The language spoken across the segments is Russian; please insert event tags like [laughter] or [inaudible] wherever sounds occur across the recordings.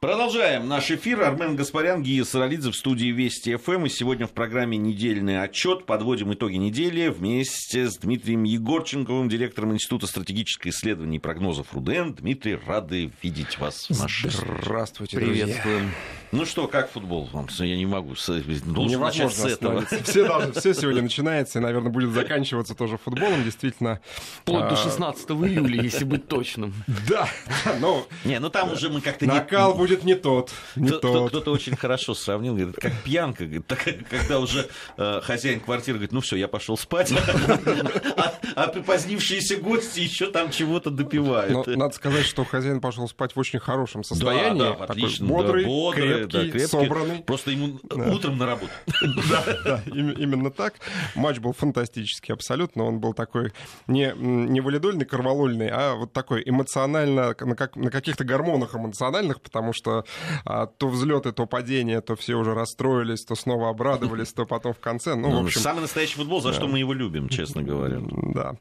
Продолжаем наш эфир. Армен Гаспарян, Гия Саралидзе в студии Вести ФМ. И сегодня в программе «Недельный отчет» подводим итоги недели вместе с Дмитрием Егорченковым, директором Института стратегических исследований и прогнозов РУДН. Дмитрий, рады видеть вас в нашей Здравствуйте, Приветствуем. Друзья. Ну что, как футбол? Я не могу. Должен начать с этого. Все, должны, все сегодня начинается и, наверное, будет заканчиваться тоже футболом. Действительно. Вплоть до 16 а, июля, если быть точным. [laughs] Да. Но, не, ну там уже мы как-то... Накал будет будет не тот. Не тот. Кто-то очень хорошо сравнил, говорит, как пьянка, говорит, так, когда уже э, хозяин квартиры говорит, ну все, я пошел спать, [laughs] а, а припозднившиеся гости еще там чего-то допивают. Надо сказать, что хозяин пошел спать в очень хорошем состоянии. Отлично. Бодрый, крепкий, собранный. Просто ему утром на работу. [laughs] Да, именно так. Матч был фантастический абсолютно. Он был такой не, не валидольный, корвалольный, а вот такой эмоционально, на, как, на каких-то гормонах эмоциональных, потому что что а, то взлеты, то падения, то все уже расстроились, то снова обрадовались, то потом в конце. Ну, ну в общем... Самый настоящий футбол, за что мы его любим, честно говоря. Да.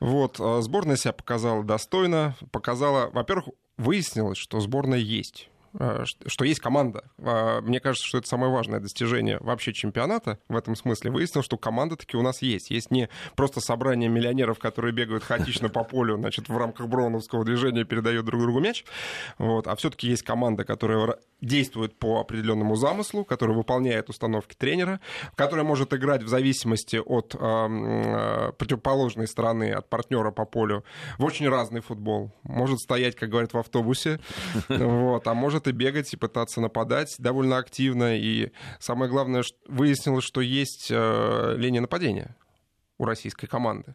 Вот, а, сборная себя показала достойно, показала, во-первых, выяснилось, что сборная есть. Э, что есть команда. А, мне кажется, что это самое важное достижение вообще чемпионата в этом смысле. Выяснилось, что команда таки у нас есть. Есть не просто собрание миллионеров, которые бегают хаотично по полю, значит, в рамках броуновского движения передают друг другу мяч, вот, а все-таки есть команда, которая действует по определенному замыслу, которая выполняет установки тренера, которая может играть в зависимости от э, противоположной стороны, от партнера по полю в очень разный футбол. Может стоять, как говорят, в автобусе, [laughs] вот, а может и бегать, и пытаться нападать довольно активно. И самое главное, выяснилось, что есть э, линия нападения у российской команды.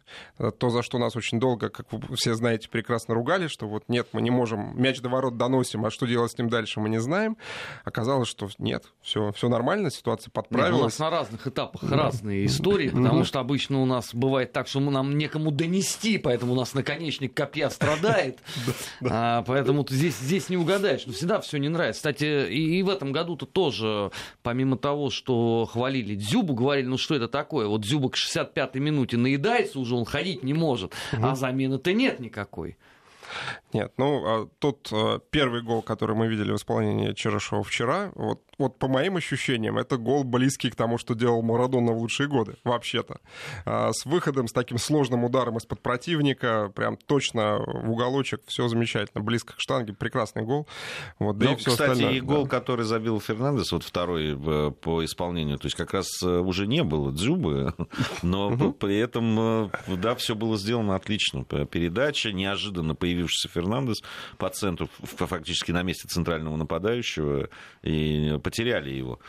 То, за что нас очень долго, как вы все знаете, прекрасно ругали, что вот нет, мы не можем, мяч до ворот доносим, а что делать с ним дальше, мы не знаем. Оказалось, что нет, все, все нормально, ситуация подправилась. Нет, у нас на разных этапах да. разные истории, потому что обычно у нас бывает так, что мы нам некому донести, поэтому у нас наконечник копья страдает, [laughs] а, поэтому здесь, здесь не угадаешь. Но всегда все не нравится. Кстати, и, и в этом году-то тоже, помимо того, что хвалили Дзюбу, говорили, ну что это такое, вот Дзюба к 65-й минуте минуте наедается уже, он ходить не может, угу. а замены-то нет никакой. Нет, ну, а тот а, первый гол, который мы видели в исполнении Черышева вчера, вот вот по моим ощущениям, это гол близкий к тому, что делал Марадона в лучшие годы, вообще-то. А, с выходом, с таким сложным ударом из-под противника, прям точно в уголочек, все замечательно, близко к штанге, прекрасный гол. Вот, да ну, и все кстати, остальное, и гол, да. который забил Фернандес, вот второй по исполнению, то есть как раз э, уже не было Джубы, [laughs] но при этом, э, да, все было сделано отлично. Передача, неожиданно появившийся Фернандес по центру, фактически на месте центрального нападающего, и потеряли его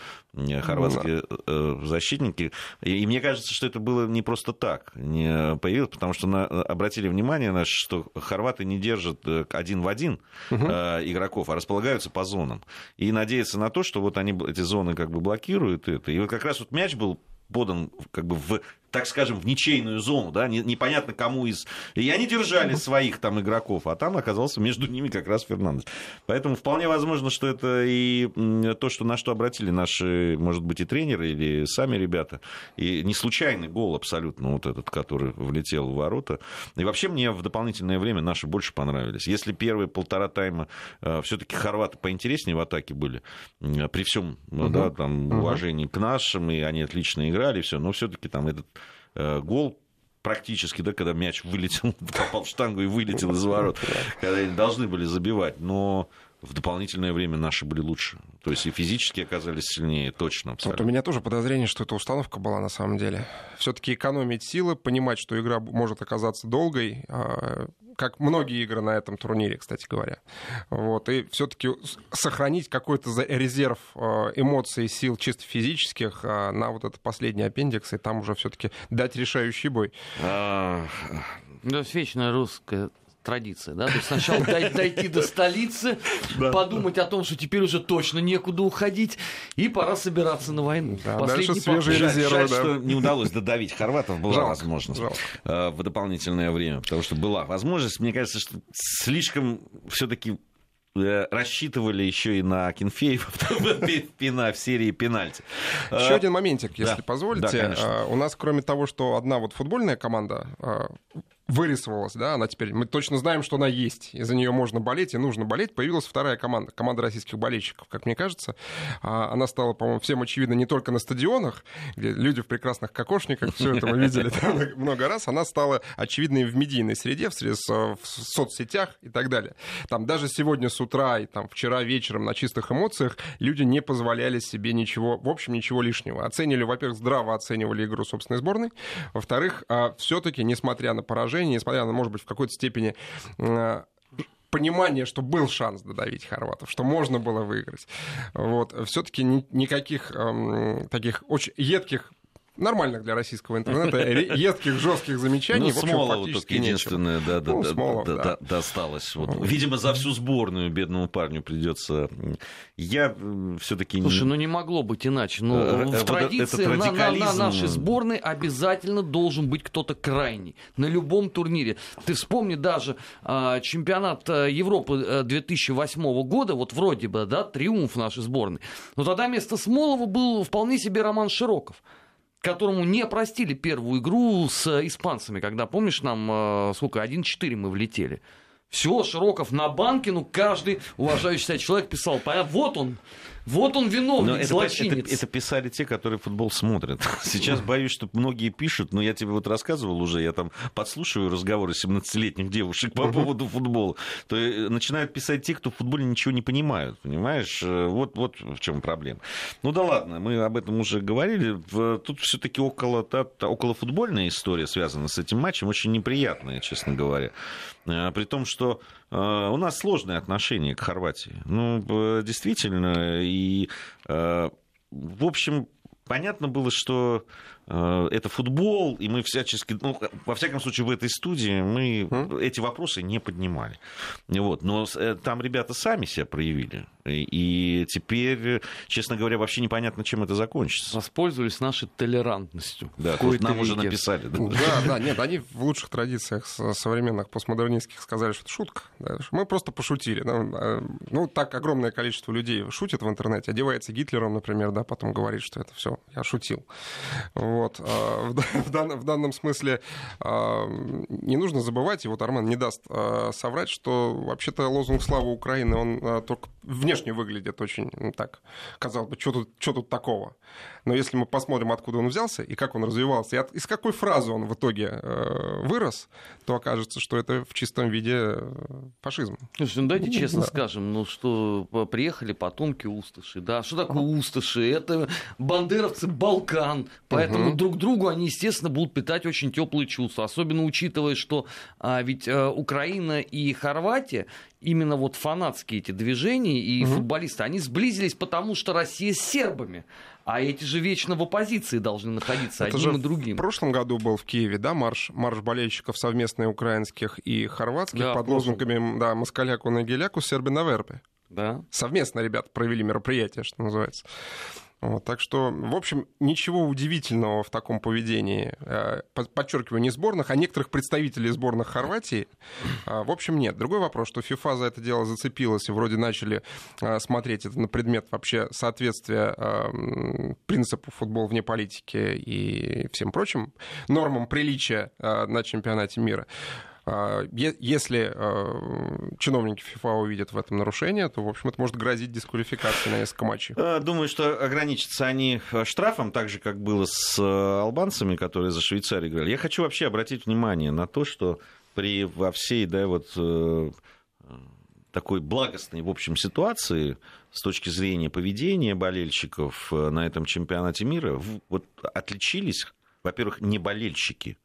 хорватские ну, да. Э, защитники. И мне кажется, что это было не просто так не появилось, потому что на, обратили внимание, на, что хорваты не держат э, один в один угу. игроков, а располагаются по зонам. И надеются на то, что вот они эти зоны как бы блокируют это. И вот как раз вот мяч был подан как бы в так скажем, в ничейную зону, да, непонятно кому из... И они держали своих там игроков, а там оказался между ними как раз Фернандес. Поэтому вполне возможно, что это и то, что на что обратили наши, может быть, и тренеры, или сами ребята. И не случайный гол абсолютно вот этот, который влетел в ворота. И вообще мне в дополнительное время наши больше понравились. Если первые полтора тайма э, все-таки хорваты поинтереснее в атаке были, при всем угу. да, там, уважении угу. к нашим, и они отлично играли, все, но все-таки там этот Э, гол практически, да, когда мяч вылетел, [laughs] попал в штангу и вылетел из ворот, когда они должны были забивать, но в дополнительное время наши были лучше. То есть и физически оказались сильнее, точно. Абсолютно. Вот у меня тоже подозрение, что это установка была на самом деле. Все-таки экономить силы, понимать, что игра может оказаться долгой, а, как многие игры на этом турнире, кстати говоря. Вот, и все-таки сохранить какой-то резерв а, эмоций, сил чисто физических а, на вот этот последний аппендикс, и там уже все-таки дать решающий бой. Да, вечная русская традиция, да? То есть сначала [laughs] дойти до столицы, подумать о том, что теперь уже точно некуда уходить, и пора собираться на войну. Дальше свежие резервы, что не удалось додавить хорватов, была возможность э, в дополнительное время, потому что была возможность. Мне кажется, что слишком все-таки Э, рассчитывали еще и на Кенфеева [laughs] в серии пенальти. Еще один моментик, если позволите. У нас, кроме того, что одна вот футбольная команда вырисовалась, да, она теперь, мы точно знаем, что она есть, и за нее можно болеть, и нужно болеть, появилась вторая команда, команда российских болельщиков, как мне кажется. А, она стала, по-моему, всем очевидно не только на стадионах, где люди в прекрасных кокошниках, все это мы видели много раз, она стала очевидной в медийной среде, в, в соцсетях и так далее. Там даже сегодня с утра и там вчера вечером на чистых эмоциях люди не позволяли себе ничего, в общем, ничего лишнего. Оценили, во-первых, здраво оценивали игру собственной сборной, во-вторых, а, все-таки, несмотря на поражение, поражение, несмотря на, может быть, в какой-то степени э, понимание, что был шанс додавить хорватов, что можно было выиграть. Вот. Все-таки ни, никаких эм, таких очень едких нормальных для российского интернета, едких, жестких замечаний. Ну, Смолову только единственное, да, да, ну, да, Смолов, да, да, досталось. Вот. Видимо, за всю сборную бедному парню придется. Я все-таки. Слушай, ну не могло быть иначе. Ну, э, в традиции на, на, на нашей сборной обязательно должен быть кто-то крайний на любом турнире. Ты вспомни даже а, чемпионат э, Европы 2008 э, года, вот вроде бы, да, триумф нашей сборной. Но тогда вместо Смолова был вполне себе Роман Широков которому не простили первую игру с испанцами, когда, помнишь, нам э, сколько, 1-4 мы влетели. Все, Широков на банке, ну, каждый уважающий себя человек писал, вот он, вот он виновник, но злочинец. Это, это, это писали те, которые футбол смотрят. [laughs] Сейчас боюсь, что многие пишут, но я тебе вот рассказывал уже, я там подслушиваю разговоры 17-летних девушек по поводу футбола, то э, начинают писать те, кто в футболе ничего не понимают, понимаешь? Э, вот, вот в чем проблема. Ну да ладно, мы об этом уже говорили. Тут все-таки около, около футбольная история связана с этим матчем, очень неприятная, честно говоря. Э, при том, что у нас сложные отношения к Хорватии. Ну, действительно, и, э, в общем, понятно было, что это футбол, и мы всячески, ну, во всяком случае, в этой студии мы mm. эти вопросы не поднимали. Вот. Но э, там ребята сами себя проявили. И теперь, честно говоря, вообще непонятно, чем это закончится. Воспользовались нашей толерантностью. Да, тут нам уже написали. Да? да, да, нет, они в лучших традициях современных постмодернистских сказали, что это шутка. Да, мы просто пошутили. Ну, э, ну, так огромное количество людей шутит в интернете, одевается Гитлером, например, да, потом говорит, что это все, я шутил. Вот. А, в, [laughs] данном, в данном смысле а, не нужно забывать, и вот Армен не даст а, соврать, что вообще-то лозунг «Слава Украины», он только внешне выглядит очень ну, так, казалось бы, что тут, что тут такого. Но если мы посмотрим, откуда он взялся и как он развивался, и от, из какой фразы он в итоге вырос, то окажется, что это в чистом виде фашизм. Слушай, ну давайте честно да. скажем, ну что приехали потомки Усташи, да, что такое Усташи? Это бандеровцы Балкан, поэтому угу. друг другу они, естественно, будут питать очень теплые чувства, особенно учитывая, что а, ведь а, Украина и Хорватия именно вот фанатские эти движения и угу. футболисты, они сблизились, потому что Россия с сербами. А эти же вечно в оппозиции должны находиться Это одним и другим. В прошлом году был в Киеве, да, марш, марш болельщиков совместный украинских и хорватских да, под лозунгами да, «Москаляку на геляку, серби на вербе». Да. Совместно ребята провели мероприятие, что называется. Так что, в общем, ничего удивительного в таком поведении, э, подчеркиваю, не сборных, а некоторых представителей сборных Хорватии, э, в общем, нет. Другой вопрос, что ФИФА за это дело зацепилась и вроде начали э, смотреть это на предмет вообще соответствия принципу футбол вне политики и всем прочим нормам приличия на чемпионате мира. А, если а, чиновники ФИФА увидят в этом нарушение, то, в общем, это может грозить дисквалификацией на несколько матчей. А, думаю, что ограничатся они штрафом, так же, как было с албанцами, которые за Швейцарию играли. Я хочу вообще обратить внимание на то, что при, во всей, да, вот э, такой благостной, в общем, ситуации с точки зрения поведения болельщиков э, на этом чемпионате мира, вот отличились, во-первых, не болельщики,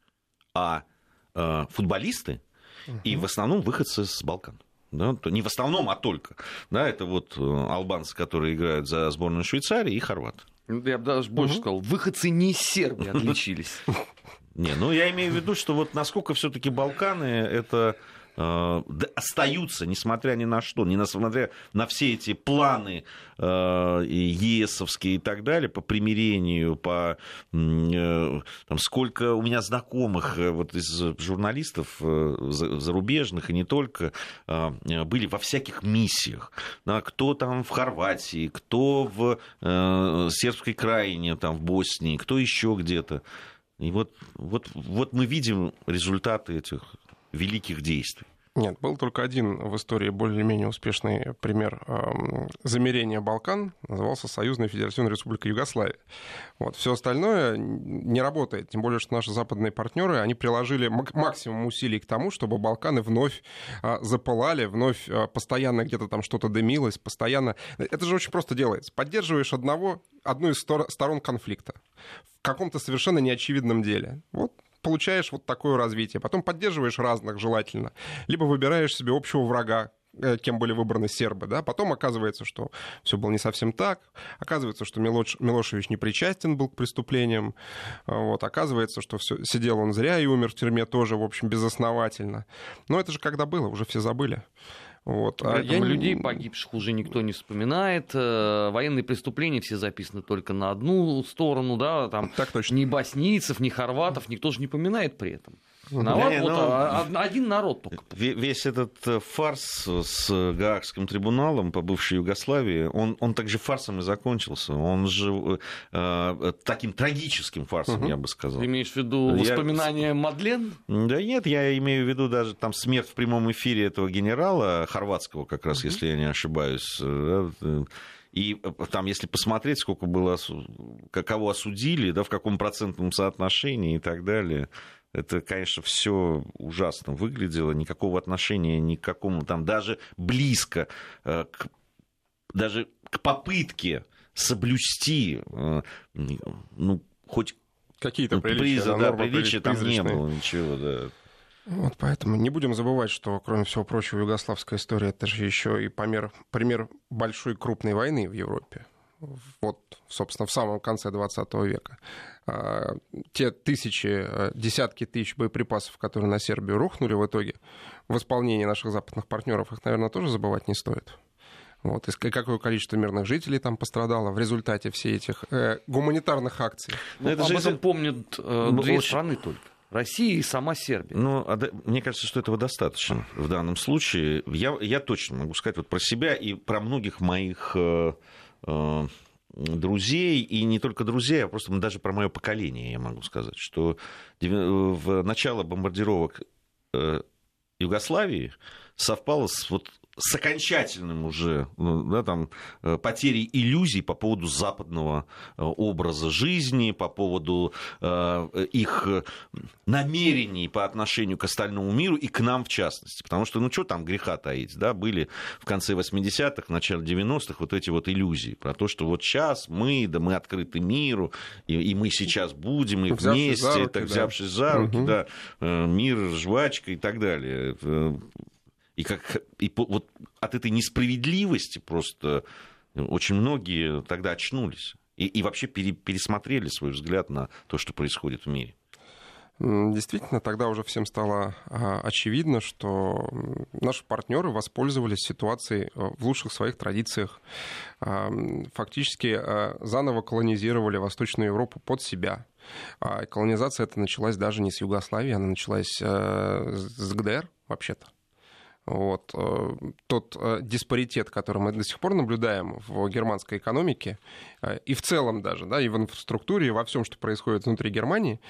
а Э, футболисты угу. и в основном выходцы с Балкан. Да, то не в основном, а только. Да, это вот э, албанцы, которые играют за сборную Швейцарии, и хорваты. Ну, я бы даже больше угу. сказал, выходцы не из Сербии отличились. [laughs] Не, ну я имею в виду, что вот насколько все-таки Балканы это Э, остаются, несмотря ни на что, несмотря на все эти планы э, ЕСовские и так далее, по примирению, по э, там, сколько у меня знакомых вот из журналистов зарубежных и не только были во всяких миссиях, да, кто там в Хорватии, кто в сербской краине, там в Боснии, кто еще где-то. И вот, вот, вот мы видим результаты этих великих действий. Нет, был только один в истории более-менее успешный пример э, замерения Балкан, назывался Союзная Федеративная Республика Югославия. Вот. Все остальное не работает, тем более, что наши западные партнеры, они приложили максимум усилий к тому, чтобы Балканы вновь э, запылали, вновь э, постоянно где-то там что-то дымилось, постоянно... Это же очень просто делается. Поддерживаешь одного, одну из сторон конфликта в каком-то совершенно неочевидном деле. Вот получаешь вот такое развитие. Потом поддерживаешь разных желательно. Либо выбираешь себе общего врага, э, кем были выбраны сербы, да, потом оказывается, что все было не совсем так, оказывается, что Милош, Милошевич не причастен был к преступлениям, вот, оказывается, что все, сидел он зря и умер в тюрьме тоже, в общем, безосновательно. Но это же когда было, уже все забыли. Вот. А я... людей погибших уже никто не вспоминает. Э, военные преступления все записаны только на одну сторону, да, там так точно. ни боснийцев, ни хорватов никто же не поминает при этом. Виноват да, вот но... А, один народ только. Весь этот э, фарс с Гаагским трибуналом по бывшей Югославии, он, он также фарсом и закончился. Он же э, таким трагическим фарсом, угу. я бы сказал. Ты имеешь в виду воспоминания я... Мадлен? Да нет, я имею в виду даже там смерть в прямом эфире этого генерала хорватского, как раз, угу. если я не ошибаюсь. Э, и там, если посмотреть, сколько было, кого осудили, да, в каком процентном соотношении и так далее, это, конечно, все ужасно выглядело, никакого отношения ни к какому там, даже близко, э, к, даже к попытке соблюсти, э, ну, хоть какие-то ну, приличия, приза, да, приличия там не было ничего, да. Вот поэтому не будем забывать, что, кроме всего прочего, югославская история это же еще и помер, пример большой крупной войны в Европе вот, собственно, в самом конце 20 века. А, те тысячи, э, десятки тысяч боеприпасов, которые на Сербию рухнули в итоге, в исполнении наших западных партнеров, их, наверное, тоже забывать не стоит. Вот, и какое количество мирных жителей там пострадало в результате всех этих э, гуманитарных акций. Но ну, это Об же этом помнят э, две очень... страны только. Россия и сама Сербия. Ну, а мне кажется, что этого достаточно в данном случае. Я, я точно могу сказать вот про себя и про многих моих э, Э, друзей, и не только друзей, а просто даже про мое поколение, я могу сказать, что в начало бомбардировок э, Югославии совпало с вот с окончательным уже ну, да, там, э, потерей иллюзий по поводу западного э, образа жизни, по поводу э, их намерений по отношению к остальному миру и к нам в частности. Потому что, ну что там греха таить, да, были в конце 80-х, в начале 90-х вот эти вот иллюзии про то, что вот сейчас мы, да мы открыты миру, и, и мы сейчас будем, и взявшись вместе, руки, так, да. взявшись за руки, угу. да, мир, жвачка и так далее и, как, и вот от этой несправедливости просто очень многие тогда очнулись. И, и вообще пере, пересмотрели свой взгляд на то, что происходит в мире. Действительно, тогда уже всем стало а, очевидно, что наши партнеры воспользовались ситуацией а, в лучших своих традициях. А, фактически заново колонизировали Восточную Европу под себя. Колонизация эта началась даже не с Югославии, она началась с ГДР, вообще-то. Вот. Э, тот э, диспаритет, который мы до сих пор наблюдаем в германской экономике, э, и в целом даже, да, и в инфраструктуре, и во всем, что происходит внутри Германии,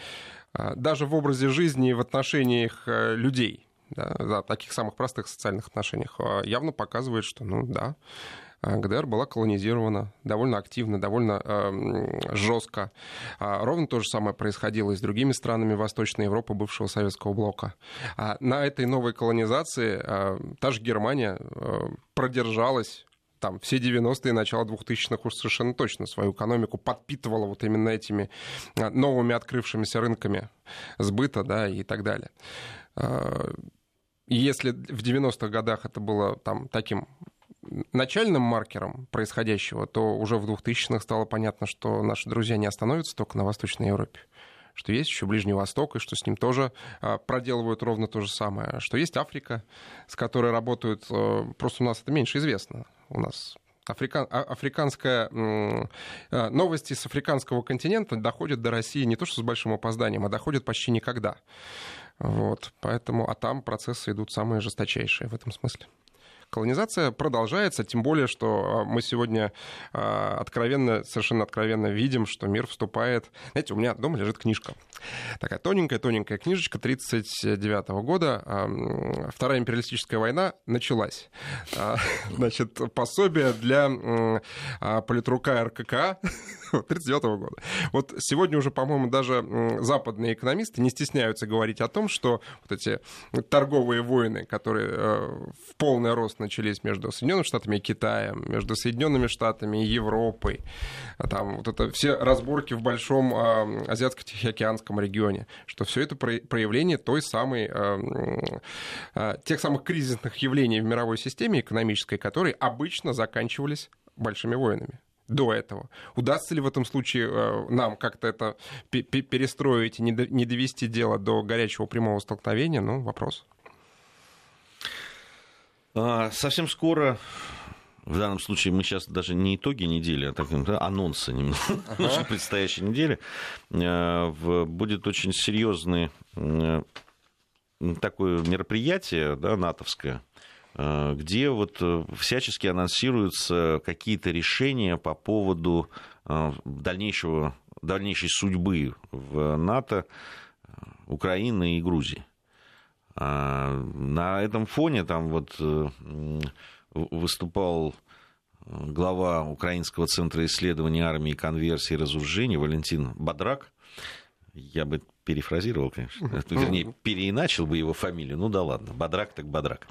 даже в образе жизни и в отношениях людей, да, да, таких самых простых социальных отношениях, явно показывает, что, ну да, ГДР была колонизирована довольно активно, довольно э, жестко. А ровно то же самое происходило и с другими странами Восточной Европы, бывшего Советского блока. А на этой новой колонизации э, та же Германия э, продержалась там все 90-е, начало 2000-х уж совершенно точно свою экономику подпитывала вот именно этими новыми открывшимися рынками сбыта, да, и так далее. И если в 90-х годах это было там таким начальным маркером происходящего, то уже в 2000-х стало понятно, что наши друзья не остановятся только на Восточной Европе что есть еще Ближний Восток, и что с ним тоже а, проделывают ровно то же самое, что есть Африка, с которой работают, э, просто у нас это меньше известно. У нас Африка... А, африканская... А, новости с африканского континента доходят до России не то что с большим опозданием, а доходят почти никогда. Вот, поэтому, а там процессы идут самые жесточайшие в этом смысле. Колонизация продолжается, тем более, что мы сегодня откровенно, совершенно откровенно видим, что мир вступает... Знаете, у меня дома лежит книжка. Такая тоненькая-тоненькая книжечка 1939 года. Вторая империалистическая война началась. [laughs] Значит, пособие для политрука РКК [laughs] 1939 года. Вот сегодня уже, по-моему, даже западные экономисты не стесняются говорить о том, что вот эти торговые войны, которые э, в полный рост начались между Соединенными Штатами и Китаем, между Соединенными Штатами и Европой, а там вот это все разборки в большом э, Азиатско-Тихоокеанском регионе, что все это проявление той самой, э, тех самых кризисных явлений в мировой системе экономической, которые обычно заканчивались большими войнами до этого. Удастся ли в этом случае э, нам как-то это перестроить и не довести дело до горячего прямого столкновения? Ну, вопрос. А, совсем скоро в данном случае мы сейчас даже не итоги недели, а так, анонсы немного ага. [laughs] предстоящей недели. Э, будет очень серьезное такое мероприятие, да, натовское, Э, где вот э, всячески анонсируются какие-то решения по поводу дальнейшего, дальнейшей судьбы в НАТО Украины и Грузии. На этом фоне там вот выступал глава Украинского центра исследований армии, конверсии и разоружения Валентин Бадрак. Я бы перефразировал, конечно. [laughs] Вернее, переиначил бы его фамилию. Ну да ладно, Бодрак так Бодрак.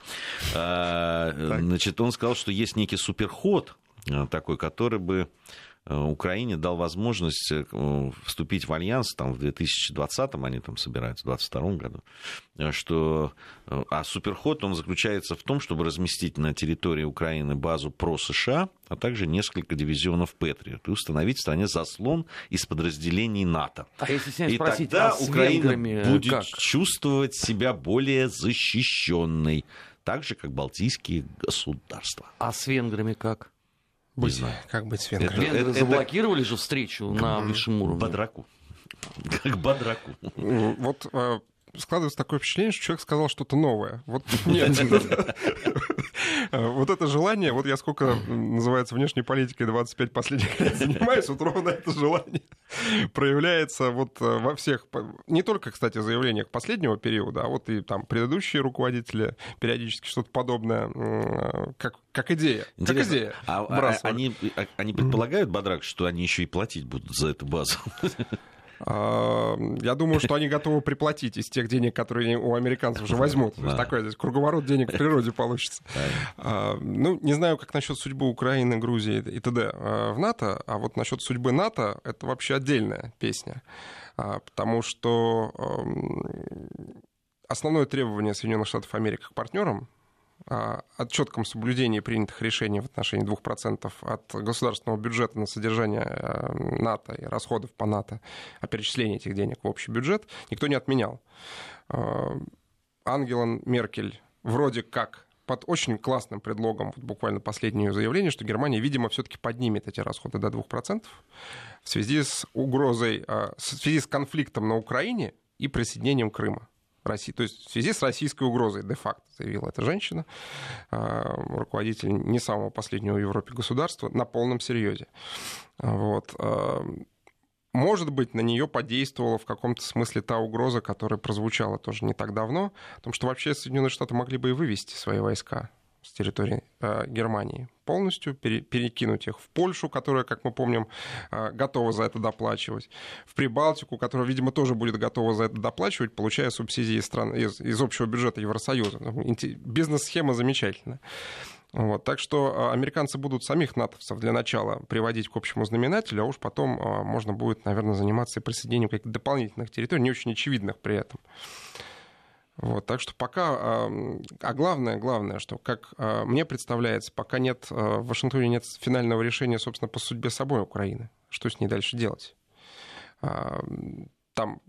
А, значит, он сказал, что есть некий суперход а, такой, который бы Э, Украине дал возможность э, вступить в альянс там, в 2020-м, они там собираются, в 2022 году, э, что... А суперход, он заключается в том, чтобы разместить на территории Украины базу про-США, а также несколько дивизионов Патриот и установить в стране заслон из подразделений НАТО. А если и спросить, тогда а Украина будет как? чувствовать себя более защищенной, так же, как Балтийские государства. А с венграми как? Быть, знаю. Как быть с венграми? Венгры это, заблокировали это... же встречу на высшем уровне. Бодраку. [laughs] Как бодраку. Вот э, складывается такое впечатление, что человек сказал что-то новое. Вот [laughs] нет. Вот это желание, вот я сколько, называется, внешней политикой 25 последних лет [laughs] занимаюсь, вот ровно это желание [laughs] проявляется вот э, во всех, не только, кстати, заявлениях последнего периода, а вот и там предыдущие руководители периодически что-то подобное, как, как идея. Интересно, как идея. А, а, они, они предполагают, Бодрак, что они еще и платить будут за эту базу? А, я думаю, что они готовы приплатить из тех денег, которые у американцев уже возьмут. Есть такой здесь круговорот денег в природе получится. А, ну, не знаю, как насчет судьбы Украины, Грузии и т.д. А, в НАТО, а вот насчет судьбы НАТО это вообще отдельная песня. Потому что основное требование Соединенных Штатов Америки к партнерам о четком соблюдении принятых решений в отношении 2% от государственного бюджета на содержание э, НАТО и расходов по НАТО, о перечислении этих денег в общий бюджет, никто не отменял. Э, Ангела Меркель вроде как под очень классным предлогом, вот буквально последнее заявление, что Германия, видимо, все-таки поднимет эти расходы до 2% в связи с угрозой, э, в связи с конфликтом на Украине и присоединением Крыма. России, то есть в связи с российской угрозой, де-факто, заявила эта женщина, а, руководитель не самого последнего в Европе государства, на полном серьезе. Вот. А, может быть, на нее подействовала в каком-то смысле та угроза, которая прозвучала тоже не так давно, о том, что вообще Соединенные Штаты могли бы и вывести свои войска с территории э, Германии полностью, пере, перекинуть их в Польшу, которая, как мы помним, э, готова за это доплачивать, в Прибалтику, которая, видимо, тоже будет готова за это доплачивать, получая субсидии из, стран, из, из общего бюджета Евросоюза. Ну, бизнес-схема замечательная. Вот, так что э, американцы будут самих натовцев для начала приводить к общему знаменателю, а уж потом э, можно будет, наверное, заниматься и присоединением каких-то дополнительных территорий, не очень очевидных при этом. Вот, так что пока, а главное, главное, что, как а, мне представляется, пока нет, а, в Вашингтоне нет финального решения, собственно, по судьбе собой Украины. Что с ней дальше делать? Там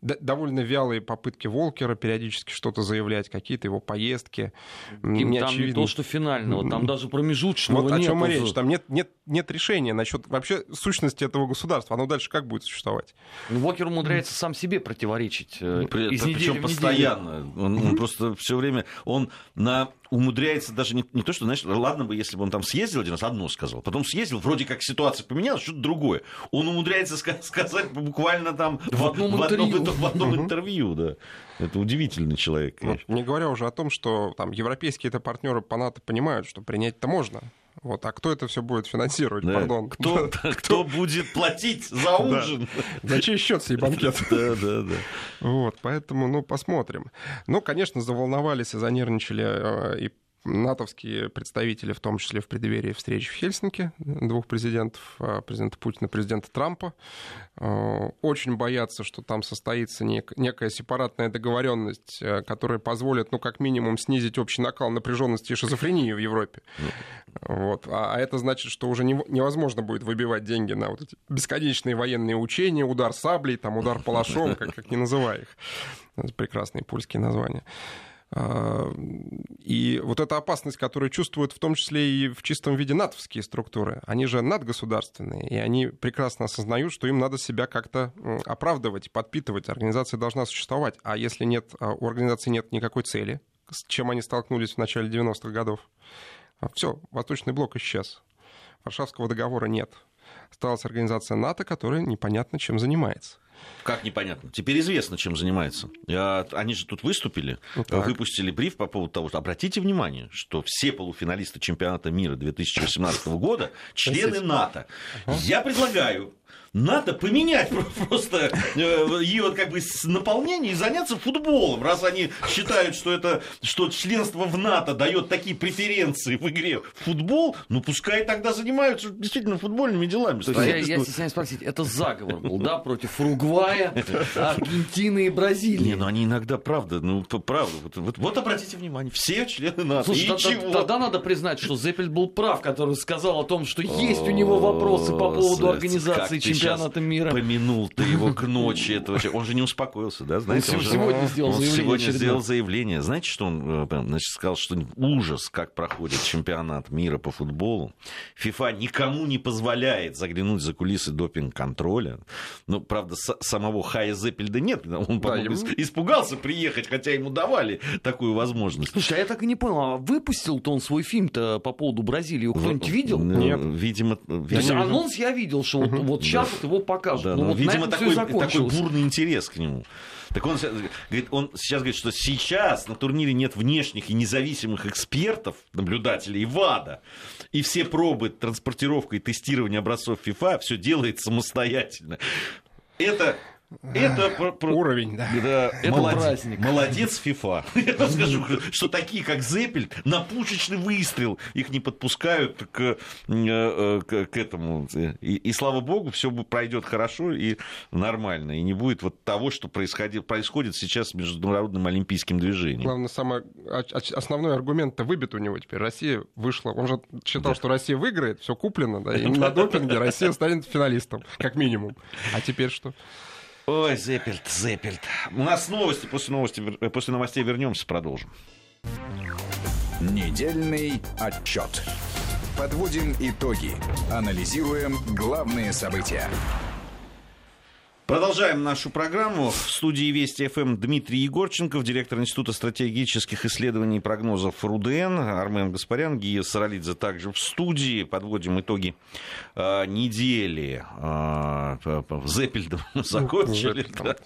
довольно вялые попытки Волкера периодически что-то заявлять, какие-то его поездки. Им там очевидно. не то, что финального, там даже промежуточного вот нет. о чем и речь. Там нет, нет, нет решения насчет вообще сущности этого государства. Оно дальше как будет существовать? Ну, Волкер умудряется сам себе противоречить. Э, При, из причем постоянно. Он, он просто все время он на умудряется даже не, не то, что, знаешь, ладно бы, если бы он там съездил один раз, одно сказал, потом съездил, вроде как ситуация поменялась, что-то другое. Он умудряется сказать буквально там в одном, в одном, интервью. В одном интервью, да. Это удивительный человек. Вот, не говоря уже о том, что там европейские это партнеры по НАТО понимают, что принять-то можно. Вот, а кто это все будет финансировать, да. пардон? Кто, [laughs] кто будет платить за ужин? Да. За чей счет сей банкет? [laughs] Да, да, да. Вот, поэтому, ну, посмотрим. Ну, конечно, заволновались и занервничали э, и натовские представители, в том числе в преддверии встречи в Хельсинки двух президентов, а, президента Путина и президента Трампа, а, очень боятся, что там состоится некая сепаратная договоренность, э, которая позволит, ну, как минимум, снизить общий накал напряженности и шизофрении в Европе. Вот. А, а это значит, что уже невозможно будет выбивать деньги на вот эти бесконечные военные учения, удар саблей, там, удар палашом, как, как не называй их. Это прекрасные польские названия. А, и вот эта опасность, которую чувствуют в том числе и в чистом виде натовские структуры, они же надгосударственные, и они прекрасно осознают, что им надо себя как-то оправдывать, подпитывать. Организация должна существовать. А если нет, а у организации нет никакой цели, с чем они столкнулись в начале 90-х годов, а все, Восточный блок исчез. Варшавского договора нет. Осталась организация НАТО, которая непонятно чем занимается. Как непонятно? Теперь известно, чем занимается. Они же тут выступили, ну, выпустили бриф по поводу того, что обратите внимание, что все полуфиналисты чемпионата мира 2018 года члены НАТО. Я предлагаю надо поменять просто э, ее как бы наполнение и заняться футболом, раз они считают, что это что членство в НАТО дает такие преференции в игре в футбол, ну пускай тогда занимаются действительно футбольными делами. То есть я, я стесняюсь спросить, это заговор был, да, против Уругвая, Аргентины и Бразилии? Не, ну они иногда, правда, ну правда, вот, вот, вот обратите внимание, все члены НАТО. Слушай, тогда, тогда надо признать, что Зеппель был прав, который сказал о том, что есть у него вопросы по поводу организации чемпионата мира. Помянул ты его [laughs] к ночи. Это вообще... Он же не успокоился, да? Знаете, он, он сегодня сделал он заявление. сегодня сделал заявление. Знаете, что он э, значит, сказал, что ужас, как проходит чемпионат мира по футболу. ФИФА никому не позволяет заглянуть за кулисы допинг-контроля. Ну, правда, самого Хая Зеппельда нет. Он, да, ему... испугался приехать, хотя ему давали такую возможность. Слушай, а я так и не понял, а выпустил-то он свой фильм-то по поводу Бразилии? Кто-нибудь видел? Нет. Видимо, видимо... То есть анонс я видел, что вот, вот сейчас да. вот его покажут. Да, ну, вот видимо, такой, такой бурный интерес к нему. Так он, говорит, он сейчас говорит, что сейчас на турнире нет внешних и независимых экспертов, наблюдателей ВАДА, и все пробы, транспортировка и тестирование образцов ФИФА все делает самостоятельно. Это это про, про, уровень, да. да это молодец, праздник. Молодец ФИФА. [laughs] Я скажу, что такие, как Зеппель, на пушечный выстрел их не подпускают к, э, к, этому. И, и слава богу, все пройдет хорошо и нормально. И не будет вот того, что происходит, происходит сейчас с Международным олимпийским движением. Главное, самый основной аргумент-то выбит у него теперь. Россия вышла. Он же считал, да. что Россия выиграет, все куплено, да, и [laughs] на допинге Россия станет финалистом, как минимум. А теперь что? Ой, Зеппельт, Зеппельт. У нас новости, после, новости, после новостей вернемся, продолжим. Недельный отчет. Подводим итоги. Анализируем главные события. Продолжаем нашу программу. В студии Вести ФМ Дмитрий Егорченков, директор Института стратегических исследований и прогнозов РУДН, Армен Гаспарян, Гия Саралидзе также в студии. Подводим итоги э, недели. Э, Зеппельдом закончили. Да.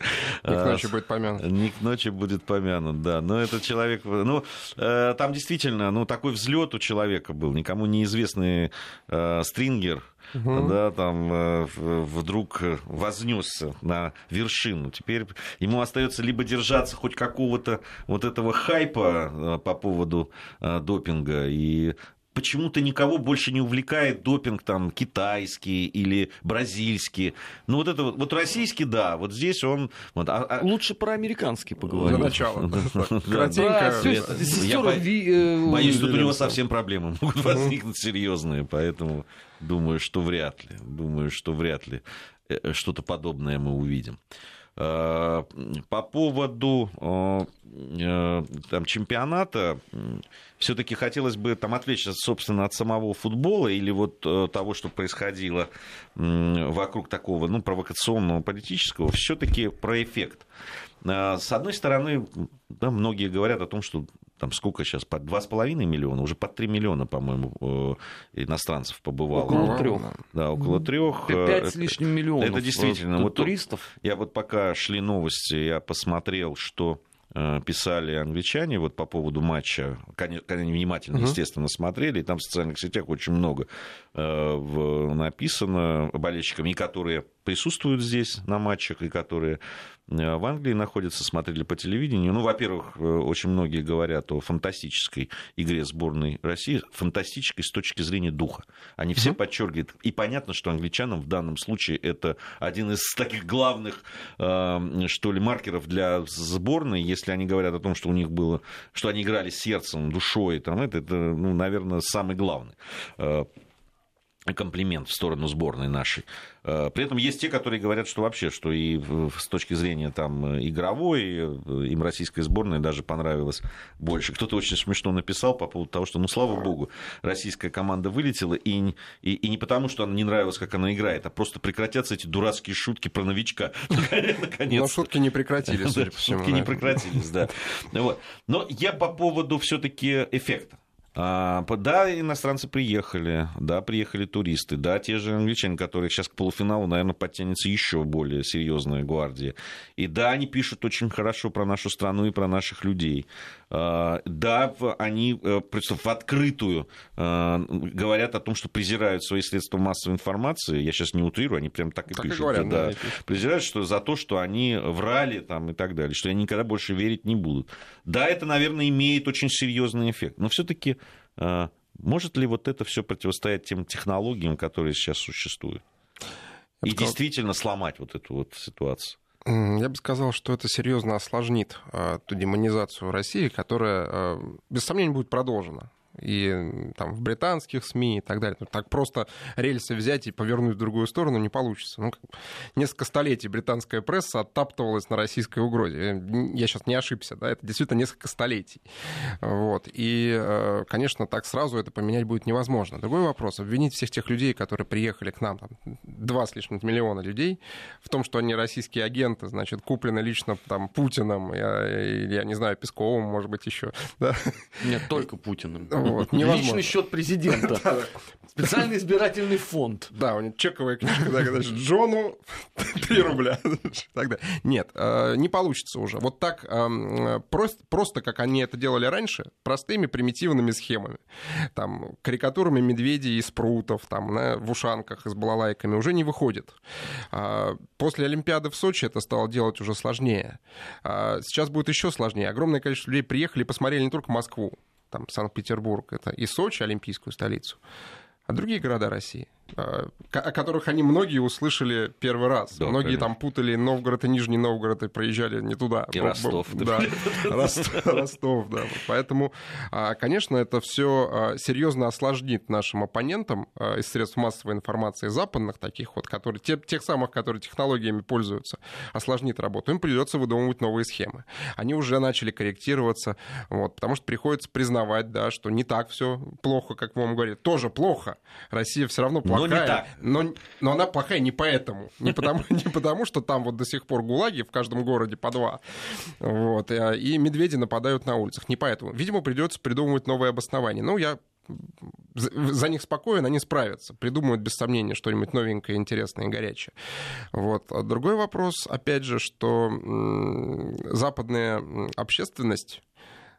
Не к ночи будет помянут. Не к ночи будет помянут, да. Но этот человек... Ну, э, там действительно ну, такой взлет у человека был. Никому неизвестный э, стрингер, угу. да, там э, вдруг вознесся на вершину. Теперь ему остается либо держаться хоть какого-то вот этого хайпа э, по поводу э, допинга и почему-то никого больше не увлекает допинг там китайский или бразильский. Ну вот это вот, вот российский, да, вот здесь он... Вот, а, а... Лучше про американский поговорим. За начало. Кратенько. Я боюсь, тут у него совсем проблемы [laughs] могут возникнуть серьезные, поэтому думаю, что вряд ли. Думаю, что вряд ли э, что-то подобное мы увидим. Э, по поводу э, там, чемпионата, все-таки хотелось бы там отвлечься, собственно, от самого футбола или вот того, что происходило вокруг такого, ну, провокационного политического, все-таки про эффект. С одной стороны, да, многие говорят о том, что там сколько сейчас, по 2,5 миллиона, уже по 3 миллиона, по-моему, иностранцев побывало. Около трех. Да, около трех. Пять с лишним миллионов это действительно, вот, туристов. Я вот пока шли новости, я посмотрел, что Э, писали англичане вот по поводу матча, конечно, внимательно, естественно, смотрели, и там в социальных сетях очень много э, написано болельщиками, и которые присутствуют здесь на матчах, и которые Э, в Англии находятся, смотрели по телевидению. Ну, во-первых, э, очень многие говорят о фантастической игре сборной России, фантастической с точки зрения духа. Они все mm-hmm. подчеркивают. И понятно, что англичанам в данном случае это один из таких главных, э, что ли, маркеров для сборной, если они говорят о том, что у них было, что они играли сердцем, душой, там, это, это ну, наверное, самый главный комплимент в сторону сборной нашей. Э, при этом есть те, которые говорят, что вообще, что и с точки зрения там, игровой, э, им российская сборная даже понравилась больше. Кто-то очень смешно написал по поводу того, что, ну, слава богу, российская команда вылетела, и, и, и не потому, что она не нравилась, как она играет, а просто прекратятся эти дурацкие шутки про новичка. [laughs] Но шутки не прекратились, [laughs] судя по всему. Шутки не прекратились, да. [laughs] Но я по поводу все-таки эффекта. А, да, иностранцы приехали, да, приехали туристы, да, те же англичане, которые сейчас к полуфиналу, наверное, подтянется еще более серьезная гвардия. И да, они пишут очень хорошо про нашу страну и про наших людей. А, да, они э, в открытую а, говорят о том, что презирают свои средства массовой информации. Я сейчас не утрирую, они прям так и так пишут. И говорят, да, да, презирают что, за то, что они врали там, и так далее, что они никогда больше верить не будут. Да, это, наверное, имеет очень серьезный эффект. Но все-таки а, может ли вот это все противостоять тем технологиям, которые сейчас существуют? И сказал... действительно сломать вот эту вот ситуацию? Я бы сказал, что это серьезно осложнит э, ту демонизацию России, которая, э, без сомнения, будет продолжена и там в британских СМИ и так далее. Ну, так просто рельсы взять и повернуть в другую сторону не получится. Ну, несколько столетий британская пресса оттаптывалась на российской угрозе. Я сейчас не ошибся, да, это действительно несколько столетий. Вот. И, э, конечно, так сразу это поменять будет невозможно. Другой вопрос, обвинить всех тех людей, которые приехали к нам, там, два с лишним миллиона людей, в том, что они российские агенты, значит, куплены лично там Путиным, я, я не знаю, Песковым, может быть, еще. Да? Нет, только Путиным. Вот, Личный счет президента. [laughs] Специальный избирательный фонд. Да, у него чековая книжка, да, Джону [laughs] 3 рубля. [laughs] Тогда. Нет, э, не получится уже. Вот так эм, просто, как они это делали раньше, простыми примитивными схемами. Там, карикатурами медведей из прутов, там, в ушанках, с балалайками уже не выходит. А, после Олимпиады в Сочи это стало делать уже сложнее. А, сейчас будет еще сложнее. Огромное количество людей приехали и посмотрели не только Москву, там Санкт-Петербург, это и Сочи, олимпийскую столицу, а другие города России. Э, о которых они многие услышали первый раз. Да, многие конечно. там путали Новгород и Нижний Новгород и проезжали не туда. И Ростов. Да, Ростов, да. Поэтому, а, конечно, это все а, серьезно осложнит нашим оппонентам а, из средств массовой информации западных, таких вот, которые, тех самых, которые технологиями пользуются, осложнит работу. Им придется выдумывать новые схемы. Они уже начали корректироваться, вот, потому что приходится признавать, да, что не так все плохо, как вам говорят. Тоже плохо. Россия все равно плохая. Но не так. Но, но она плохая не поэтому. Не потому, [laughs] не потому, что там вот до сих пор гулаги в каждом городе по два. Вот, и, и медведи нападают на улицах. Не поэтому. Видимо, придется придумывать новые обоснования. Ну, я за них спокоен, они справятся, придумают без сомнения что-нибудь новенькое, интересное и горячее. Вот. А другой вопрос, опять же, что западная общественность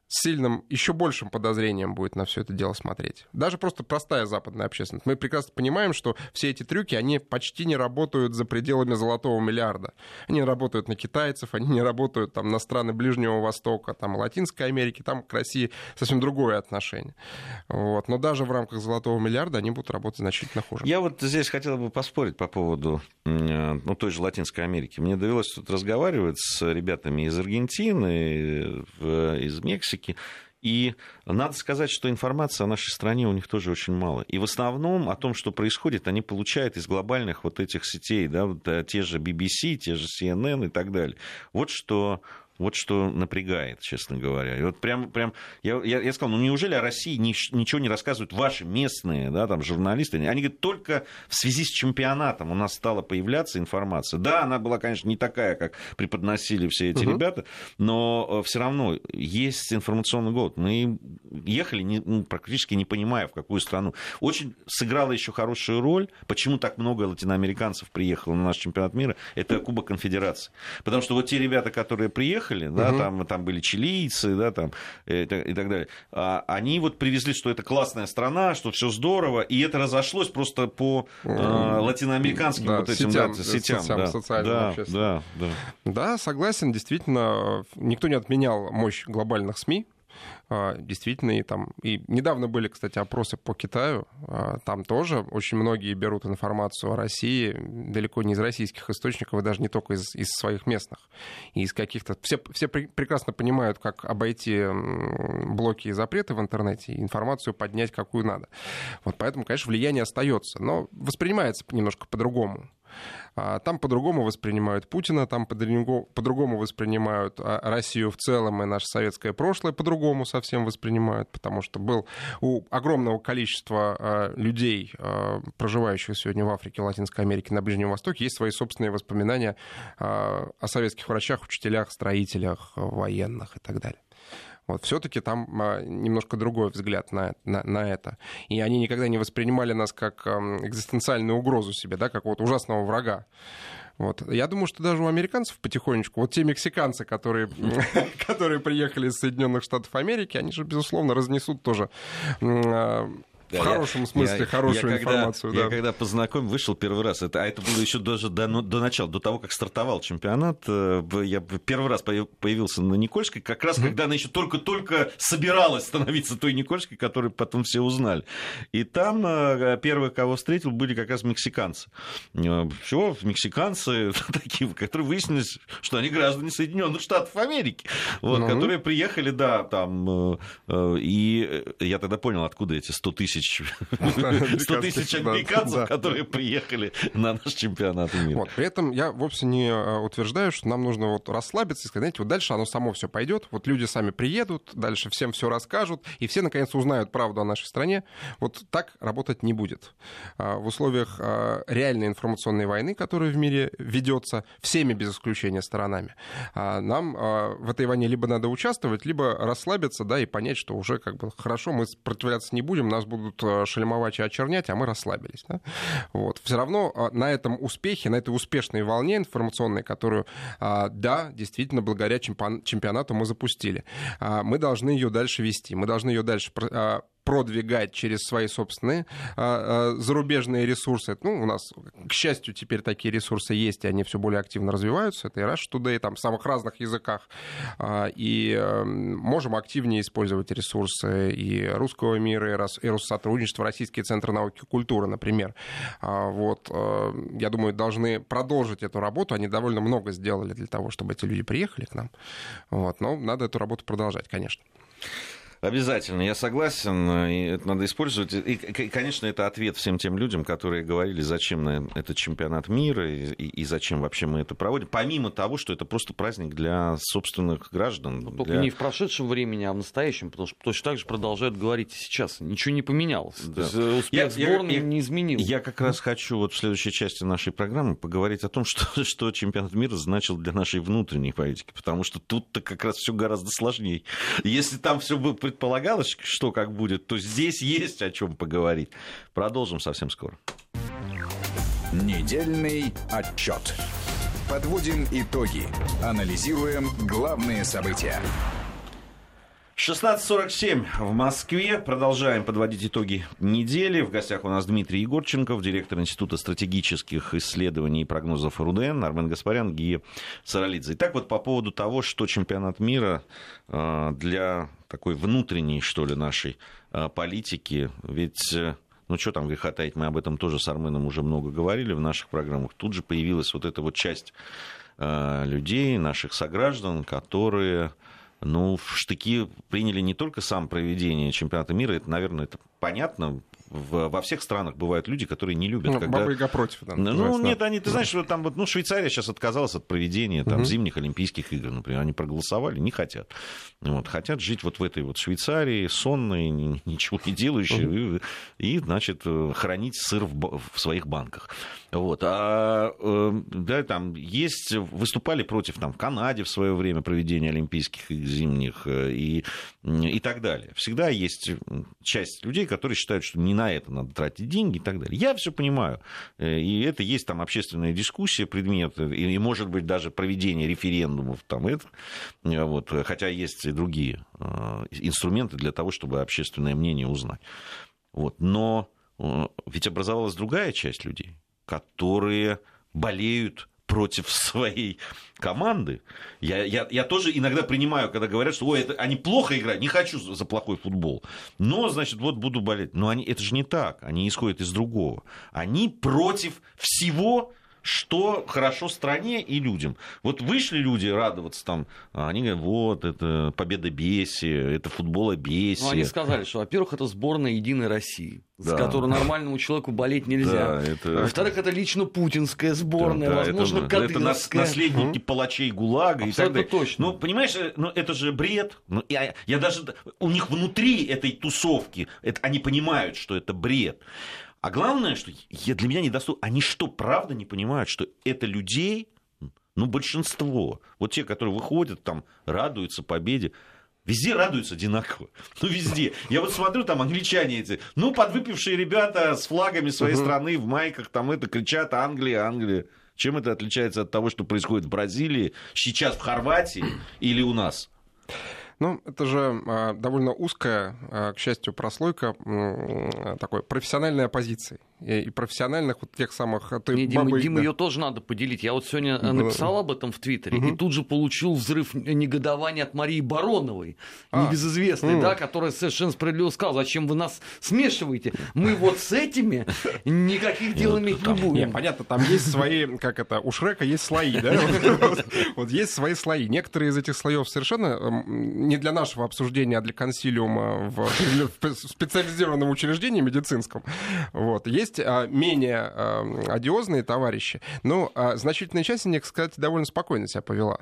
сильным, еще большим подозрением будет на все это дело смотреть. Даже просто простая западная общественность. Мы прекрасно понимаем, что все эти трюки, они почти не работают за пределами золотого миллиарда. Они работают на китайцев, они не работают там, на страны Ближнего Востока, там, Латинской Америки, там к России совсем другое отношение. Вот. Но даже в рамках золотого миллиарда они будут работать значительно хуже. Я вот здесь хотел бы поспорить по поводу ну, той же Латинской Америки. Мне довелось тут разговаривать с ребятами из Аргентины, из Мексики, Мексики. И надо сказать, что информации о нашей стране у них тоже очень мало. И в основном о том, что происходит, они получают из глобальных вот этих сетей, да, вот, э, те же BBC, те же CNN и так далее. Вот что Вот что напрягает, честно говоря. И вот прям, прям я, я, я сказал, ну неужели о России ни, ничего не рассказывают ваши местные да, там, журналисты? Они говорят, только в связи с чемпионатом у нас стала появляться информация. Да, она была, конечно, не такая, как преподносили все эти угу. ребята, но э, все равно есть информационный голод. Мы ехали не, ну, практически не понимая, в какую страну. Очень сыграла еще хорошую роль, почему так много латиноамериканцев приехало на наш чемпионат мира, это Кубок Конфедерации. Потому что вот те ребята, которые приехали, приехали, да, угу. там, там были чилийцы, да, там, и, и так далее, а они вот привезли, что это классная страна, что все здорово, и это разошлось просто по э, латиноамериканским да, вот этим сетям, да, сетям, сетям да, социальным, да, да, да. Да, согласен, действительно, никто не отменял мощь глобальных СМИ, а, действительно, и там... И недавно были, кстати, опросы по Китаю. А, там тоже очень многие берут информацию о России далеко не из российских источников, и даже не только из, из своих местных. И из каких-то... Все, все прекрасно понимают, как обойти блоки и запреты в интернете, и информацию поднять какую надо. Вот поэтому, конечно, влияние остается, но воспринимается немножко по-другому. А там по-другому воспринимают Путина, там по-другому воспринимают а, Россию в целом и наше советское прошлое по-другому совсем воспринимают, потому что был у огромного количества а, людей, проживающих сегодня в Африке, Латинской Америке, на Ближнем Востоке, есть свои собственные воспоминания о советских врачах, учителях, строителях, военных и так далее. Вот все-таки там а, немножко другой взгляд на, на, на это. И они никогда не воспринимали нас как экзистенциальную угрозу себе, да, как вот ужасного врага. Вот. Я думаю, что даже у американцев потихонечку, вот те мексиканцы, которые, [laughs] которые приехали из Соединенных Штатов Америки, они же, безусловно, разнесут тоже а, в хорошем смысле я, хорошую я информацию. Когда, да. Я когда познакомил, вышел первый раз, это, а это было еще даже до, ну, до начала, до того, как стартовал чемпионат, э, я первый раз появился на Никольской, как раз mm-hmm. когда она еще только-только собиралась становиться той Никольской, которую потом все узнали. И там э, первые, кого встретил, были как раз мексиканцы. Э, все, мексиканцы [laughs] такие, которые выяснились, что они граждане Соединенных Штатов Америки, вот, mm-hmm. которые приехали, да, там, и я тогда понял, откуда эти 100 тысяч тысяч, 100 тысяч американцев, которые приехали на наш чемпионат мира. Вот, при этом я вовсе не э, утверждаю, что нам нужно вот расслабиться и сказать, знаете, вот дальше оно само все пойдет, вот люди сами приедут, дальше всем все расскажут, и все наконец узнают правду о нашей стране. Вот так работать не будет. А, в условиях а, реальной информационной войны, которая в мире ведется всеми без исключения сторонами, а, нам в этой войне либо надо участвовать, либо расслабиться, да, и понять, что уже как бы хорошо, мы сопротивляться не будем, нас будут будут э, шельмовать и очернять, а мы расслабились. Да? Вот. Все равно э, на этом успехе, на этой успешной волне информационной, которую, э, да, действительно, благодаря чемпионату мы запустили, мы должны ее дальше вести, мы должны ее дальше продвигать через свои собственные а, а, зарубежные ресурсы. Ну, у нас, к счастью, теперь такие ресурсы есть, и они все более активно развиваются. Это и Rush Today, там, в самых разных языках. А, и э, можем активнее использовать ресурсы и русского мира, и Россотрудничества, Российские центры науки и культуры, например. Вот, э, я думаю, должны продолжить эту работу. Они довольно много сделали для того, чтобы эти люди приехали к нам. Вот, но надо эту работу продолжать, конечно. Обязательно, я согласен, и это надо использовать. И, конечно, это ответ всем тем людям, которые говорили, зачем этот чемпионат мира и, и зачем вообще мы это проводим. Помимо того, что это просто праздник для собственных граждан. Ну, только для... не в прошедшем времени, а в настоящем, потому что точно так же продолжают говорить и сейчас. Ничего не поменялось. Да. Э, успех я, сборной я, не изменил. Я как раз хочу вот в следующей части нашей программы поговорить о том, [laughs] что, что чемпионат мира значил для нашей внутренней политики, потому что тут-то как раз все гораздо сложнее. Если там все бы предполагалось, что как будет, то здесь есть о чем поговорить. Продолжим совсем скоро. Недельный отчет. Подводим итоги. Анализируем главные события. 16.47 в Москве. Продолжаем подводить итоги недели. В гостях у нас Дмитрий Егорченков, директор Института стратегических исследований и прогнозов РУДН, Армен Гаспарян, Гия Саралидзе. Итак, вот по поводу того, что чемпионат мира э, для такой внутренней, что ли, нашей а, политики. Ведь э, ну что там греха таить, мы об этом тоже с Арменом уже много говорили в наших программах. Тут же появилась вот эта вот часть людей, наших сограждан, которые ну, в штыки приняли не только сам проведение чемпионата мира, это, наверное, это понятно, в, во всех странах бывают люди, которые не любят. Ну, когда... Баба Яга против. Да, ну, нет, они, ты знаешь, что там вот, ну, Швейцария сейчас отказалась от проведения там, угу. зимних Олимпийских игр, например. Они проголосовали, не хотят. Вот, хотят жить вот в этой вот Швейцарии, сонной, ничего не делающей, угу. и, и, значит, хранить сыр в, в своих банках. Вот. А, э, да, там есть, выступали против там, в Канаде в свое время проведения Олимпийских и зимних э, и, и так далее. Всегда есть часть людей, которые считают, что не на это надо тратить деньги и так далее. Я все понимаю. Э, и это есть там общественная дискуссия, предмет, и, и может быть даже проведение референдумов там это. Вот. Хотя есть и другие инструменты для того, чтобы общественное мнение узнать. Вот. Но ведь образовалась другая часть людей которые болеют против [laughs] своей команды. Я, я, я тоже иногда принимаю, когда говорят, что Ой, это, они плохо играют, не хочу за плохой футбол. Но, значит, вот буду болеть. Но они, это же не так. Они исходят из другого. Они против всего, что хорошо стране и людям. Вот вышли люди радоваться там, а они говорят, вот, это победа Беси, это футбола Беси. Ну, они сказали, что, во-первых, это сборная Единой России, да. с которой нормальному человеку болеть нельзя. Да, это... Во-вторых, это лично путинская сборная, да, возможно, это, это наследники угу. палачей ГУЛАГа Абсолютно и так далее. точно. Ну, понимаешь, э, ну, это же бред. Ну, я, я даже... У них внутри этой тусовки, это, они понимают, что это бред. А главное, что я, для меня недоступно, они что, правда не понимают, что это людей, ну, большинство, вот те, которые выходят, там, радуются победе, Везде радуются одинаково. [laughs] Ну, везде. Я вот смотрю, там англичане эти, ну, подвыпившие ребята с флагами своей uh-huh. страны в майках, там это кричат Англия, Англия. Чем это отличается от того, что происходит в Бразилии, сейчас в Хорватии или у нас? Ну, это же э, довольно узкая, э, к счастью, прослойка э, такой профессиональной оппозиции и профессиональных вот тех самых... А ты, Не, Дима, бабы, Дима да. ее тоже надо поделить. Я вот сегодня да. написал об этом в Твиттере, угу. и тут же получил взрыв негодования от Марии Бароновой, а. небезызвестной, угу. да, которая совершенно справедливо сказала, зачем вы нас смешиваете? Мы вот с этими никаких дел иметь не будем. Понятно, там есть свои, как это, у Шрека есть слои, да? [laughs] Вот есть свои слои. Некоторые из этих слоев совершенно не для нашего обсуждения, а для консилиума в [laughs] специализированном учреждении медицинском. Вот. Есть а, менее а, одиозные товарищи, но а, значительная часть из них, кстати, довольно спокойно себя повела.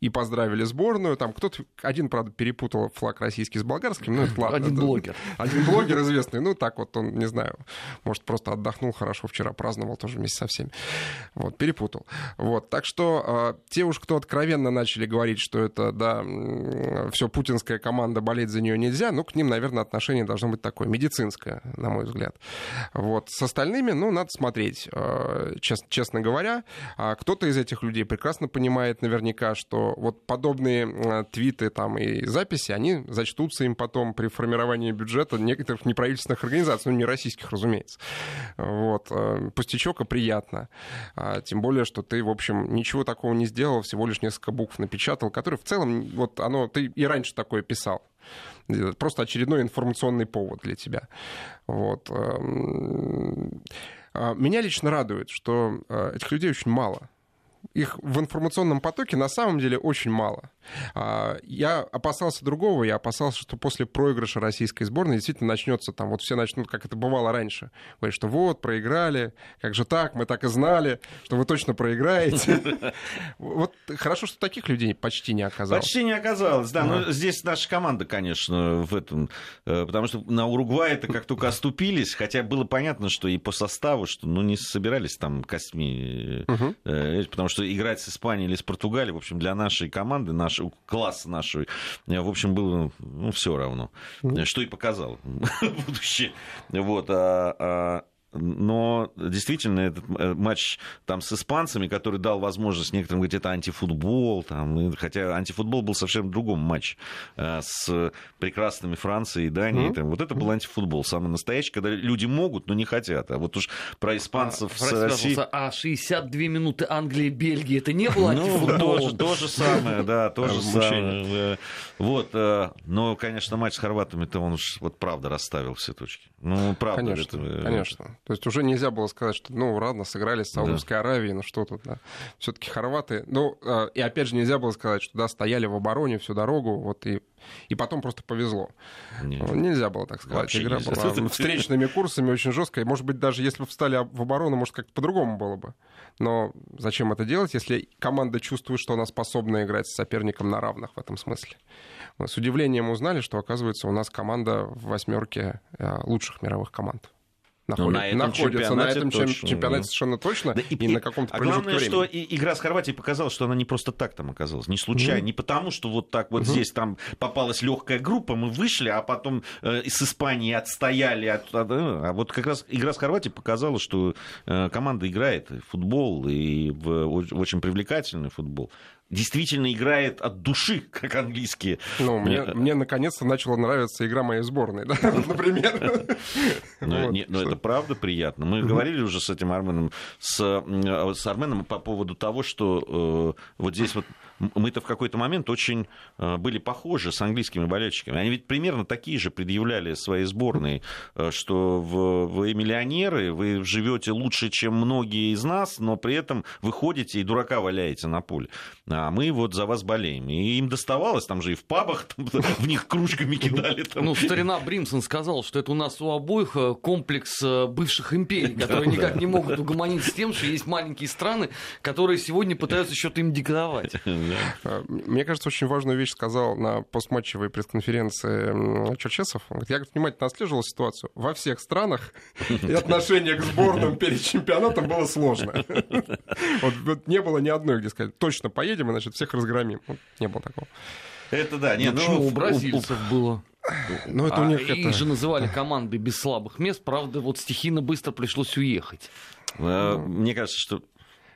И поздравили сборную. Там кто-то, один, правда, перепутал флаг российский с болгарским. Ну, это ладно. Один блогер. Один блогер известный. Ну, так вот он, не знаю, может, просто отдохнул хорошо вчера, праздновал тоже вместе со всеми. Вот, перепутал. Вот, так что те уж, кто откровенно начали говорить, что это, да, все путинская команда, болеть за нее нельзя, ну, к ним, наверное, отношение должно быть такое, медицинское, на мой взгляд. Вот, с остальными, ну, надо смотреть, э, честно, честно говоря. А кто-то из этих людей прекрасно понимает наверняка, что вот подобные твиты там и записи, они зачтутся им потом при формировании бюджета некоторых неправительственных организаций, ну, не российских, разумеется. Вот. Э, пустячок и приятно. А, тем более, что ты, в общем, ничего такого не сделал, всего лишь несколько букв напечатал, которые в целом, вот оно, ты и раньше такое писал. Просто очередной информационный повод для тебя. Вот. Эм, а, меня лично радует, что э, этих людей очень мало их в информационном потоке на самом деле очень мало. А, я опасался другого, я опасался, что после проигрыша российской сборной действительно начнется там, вот все начнут, как это бывало раньше, говорить, что вот, проиграли, как же так, мы так и знали, что вы точно проиграете. [laughs] Вот хорошо, что таких людей почти не оказалось. Почти не оказалось, да, но здесь наша команда, конечно, в этом, э, потому что на Уругвай это как только [laughs] оступились, хотя было понятно, что и по составу, что ну не собирались там костьми, э, потому что играть с Испанией или с Португалией, в общем, для нашей команды, нашего класса нашего, в общем, было ну, все равно. Что и показал [laughs] будущее. Вот, а, а но действительно этот э, матч там с испанцами, который дал возможность некоторым говорить, это антифутбол, там, хотя антифутбол был совсем в другом матче э, с прекрасными Францией и Данией. Mm-hmm. Там, вот это был антифутбол, самый настоящий, когда люди могут, но не хотят. А вот уж про испанцев а, с Россией... А 62 минуты Англии и Бельгии, это не было антифутбол? Ну, то же самое, да, то же самое. Вот, э, но, конечно, матч с хорватами-то он уж вот правда расставил все точки. Ну, правда. Конечно, конечно. То есть уже нельзя было сказать, что, ну, ладно, сыграли с Саудовской да. Аравией, ну что тут, да. Все-таки хорваты. Ну, э, и опять же нельзя было сказать, что, да, стояли в обороне всю дорогу, вот и, и потом просто повезло. Нет. Нельзя было так сказать. Вообще Игра нельзя. была [laughs] встречными курсами очень жесткая. Может быть, даже если бы встали в оборону, может, как-то по-другому было бы. Но зачем это делать, если команда чувствует, что она способна играть с соперником на равных в этом смысле? Мы с удивлением узнали, что, оказывается, у нас команда в восьмерке э, лучших мировых команд наход... на этом находится на этом точно, чемпионате совершенно точно да, и, и на каком-то а главное, времени. что и, игра с Хорватией показала, что она не просто так там оказалась, не случайно, mm не потому, что вот так вот mm здесь там попалась легкая группа, мы вышли, а потом э, с Испании отстояли, от, от, а вот как раз игра с Хорватией показала, что э, команда играет в футбол и в, в очень привлекательный футбол действительно играет от души, как английские. Ну, мне, мне наконец-то начала нравиться игра моей сборной, да, [laughs] например. Но, не, но это правда приятно. Мы говорили уже с этим Арменом, с, с Арменом по поводу того, что э, вот здесь вот мы-то в какой-то момент очень э, были похожи с английскими болельщиками. Они ведь примерно такие же предъявляли свои сборные, э, что вы миллионеры, вы живете лучше, чем многие из нас, но при этом вы ходите и дурака валяете на поле. А мы вот за вас болеем. И им доставалось, там же и в пабах там, [laughs] в них кружками кидали. Там. Ну, старина Бримсон сказал, что это у нас у обоих э, комплекс бывших империй, которые никак не могут угомониться с тем, что есть маленькие страны, которые сегодня пытаются что-то им диктовать. [laughs] А, мне кажется, очень важную вещь сказал на постматчевой пресс-конференции Черчесов. Он говорит, я говорит, внимательно отслеживал ситуацию. Во всех странах и отношение к сборным перед чемпионатом было сложно. [laughs] Вот, вот не было ни одной, где сказать, точно поедем, и значит всех разгромим. Вот, не было такого. Это да. Нет, ну, у бразильцев было. Ну, это а, у них их это... же называли команды без слабых мест. Правда, вот стихийно быстро пришлось уехать. Э, мне кажется, что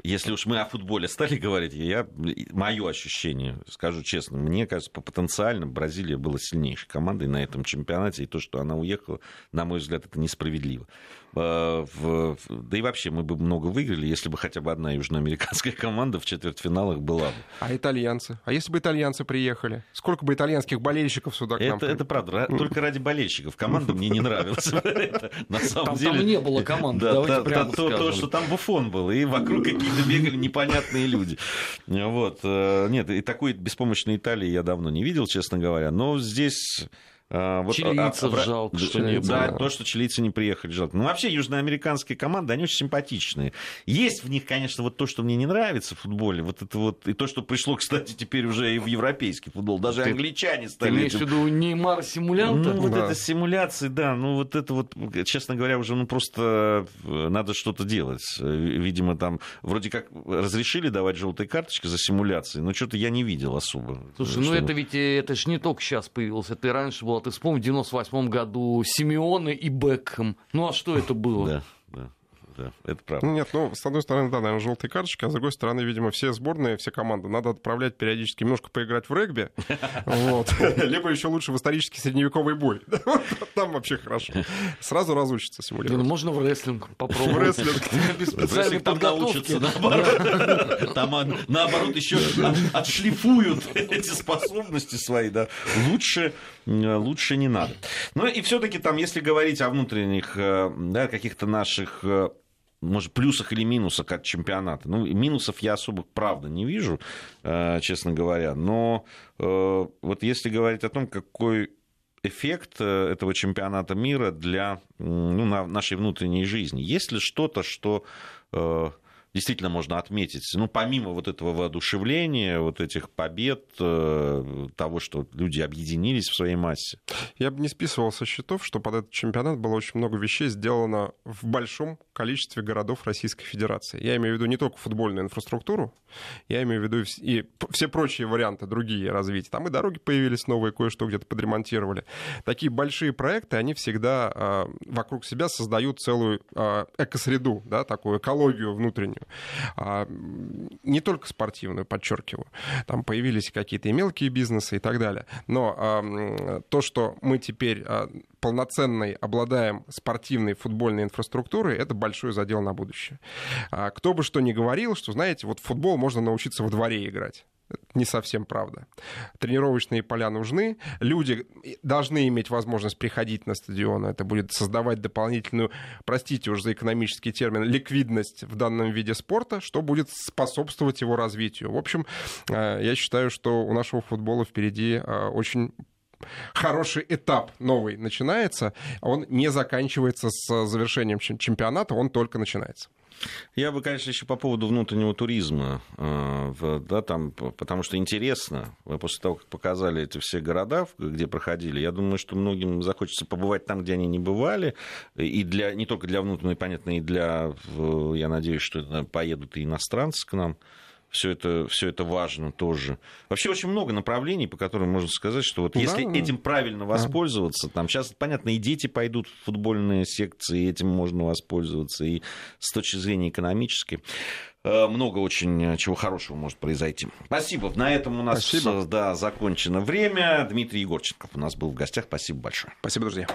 если уж мы о футболе [laughs] стали говорить, я, мое ощущение, скажу честно, мне кажется, по потенциально Бразилия была сильнейшей командой на этом чемпионате, и то, что она уехала, на мой взгляд, это несправедливо. Э, в, да и вообще мы бы много выиграли, если бы хотя бы одна южноамериканская [laughs] команда в четвертьфиналах была бы. А итальянцы? А если бы итальянцы приехали? Сколько бы итальянских болельщиков сюда к нам Это, это правда, только ради болельщиков. Команда мне не нравилась. [laughs] На самом деле... Там не было команды, давайте прямо То, что там буфон был, и вокруг какие-то бегали непонятные люди. Вот. Э, нет, и такой беспомощной Италии я давно не видел, честно говоря. Но здесь вот, чилийцев а, жалко, что не Да, было. то, что чилийцы не приехали, жалко. Ну, вообще, южноамериканские команды, они очень симпатичные. Есть в них, конечно, вот то, что мне не нравится в футболе, вот это вот, и то, что пришло, [laughs] кстати, теперь уже и в европейский футбол. Даже ты, англичане стали... Ты имеешь в виду Неймар симулянта? Ну, вот да. это симуляции, да, ну, вот это вот, честно говоря, уже, ну, просто э, надо что-то делать. Видимо, там вроде как разрешили давать желтые карточки за симуляции, но что-то я не видел особо. Слушай, ну, это ведь, э, это ж не только сейчас появилось, это и раньше было ты вспомни, в 98 году Симеоне и Бекхэм. Ну а что это было? Да, да да, это правда. Ну, нет, ну, с одной стороны, да, наверное, желтые карточки, а с другой стороны, видимо, все сборные, все команды надо отправлять периодически немножко поиграть в регби, [laughs] либо еще лучше в исторический средневековый бой. [laughs] Там вообще хорошо. Сразу разучится симулировать. Можно в рестлинг попробовать. В рестлинг. [laughs] Без специальной подготовки. наоборот. Там, наоборот, еще отшлифуют эти способности свои, да. Лучше, лучше не надо. Ну и все-таки там, если говорить о внутренних, э, да, каких-то наших э, может, плюсах или минусах от чемпионата. Ну, минусов я особо, правда, не вижу, э, честно говоря. Но э, вот если говорить о том, какой эффект э, этого чемпионата мира для ну, нашей внутренней жизни. Есть ли что-то, что действительно можно отметить, ну, помимо вот этого воодушевления, вот этих побед, того, что люди объединились в своей массе? Я бы не списывал со счетов, что под этот чемпионат было очень много вещей сделано в большом количестве городов Российской Федерации. Я имею в виду не только футбольную инфраструктуру, я имею в виду и все прочие варианты, другие развития. Там и дороги появились новые, кое-что где-то подремонтировали. Такие большие проекты, они всегда э, вокруг себя создают целую э, экосреду, да, такую экологию внутреннюю. А, не только спортивную, подчеркиваю. Там появились какие-то и мелкие бизнесы и так далее. Но а, то, что мы теперь а, полноценной обладаем спортивной футбольной инфраструктурой, это большой задел на будущее. А, кто бы что ни говорил, что, знаете, вот футбол можно научиться во дворе играть. не совсем правда. Тренировочные поля нужны, люди должны иметь возможность приходить на стадион, это будет создавать дополнительную, простите уж за экономический термин, ликвидность в данном виде спорта, что будет способствовать его развитию. В общем, э, я считаю, что у нашего футбола впереди э, очень хороший этап новый начинается, он не заканчивается с завершением чемпионата, он только начинается. Я бы, конечно, еще по поводу внутреннего туризма, э, да, там, потому что интересно, после того, как показали эти все города, где проходили, я думаю, что многим захочется побывать там, где они не бывали, и для, не только для внутреннего, понятно, и для, я надеюсь, что поедут и иностранцы к нам все это, все это важно тоже. Вообще очень много направлений, по которым можно сказать, что вот если да, этим правильно воспользоваться, там сейчас, понятно, и дети пойдут в футбольные секции, этим можно воспользоваться, и с точки зрения экономической э, много очень чего хорошего может произойти. Спасибо. На этом у нас Спасибо. да, закончено время. Дмитрий Егорченков у нас был в гостях. Спасибо большое. Спасибо, друзья.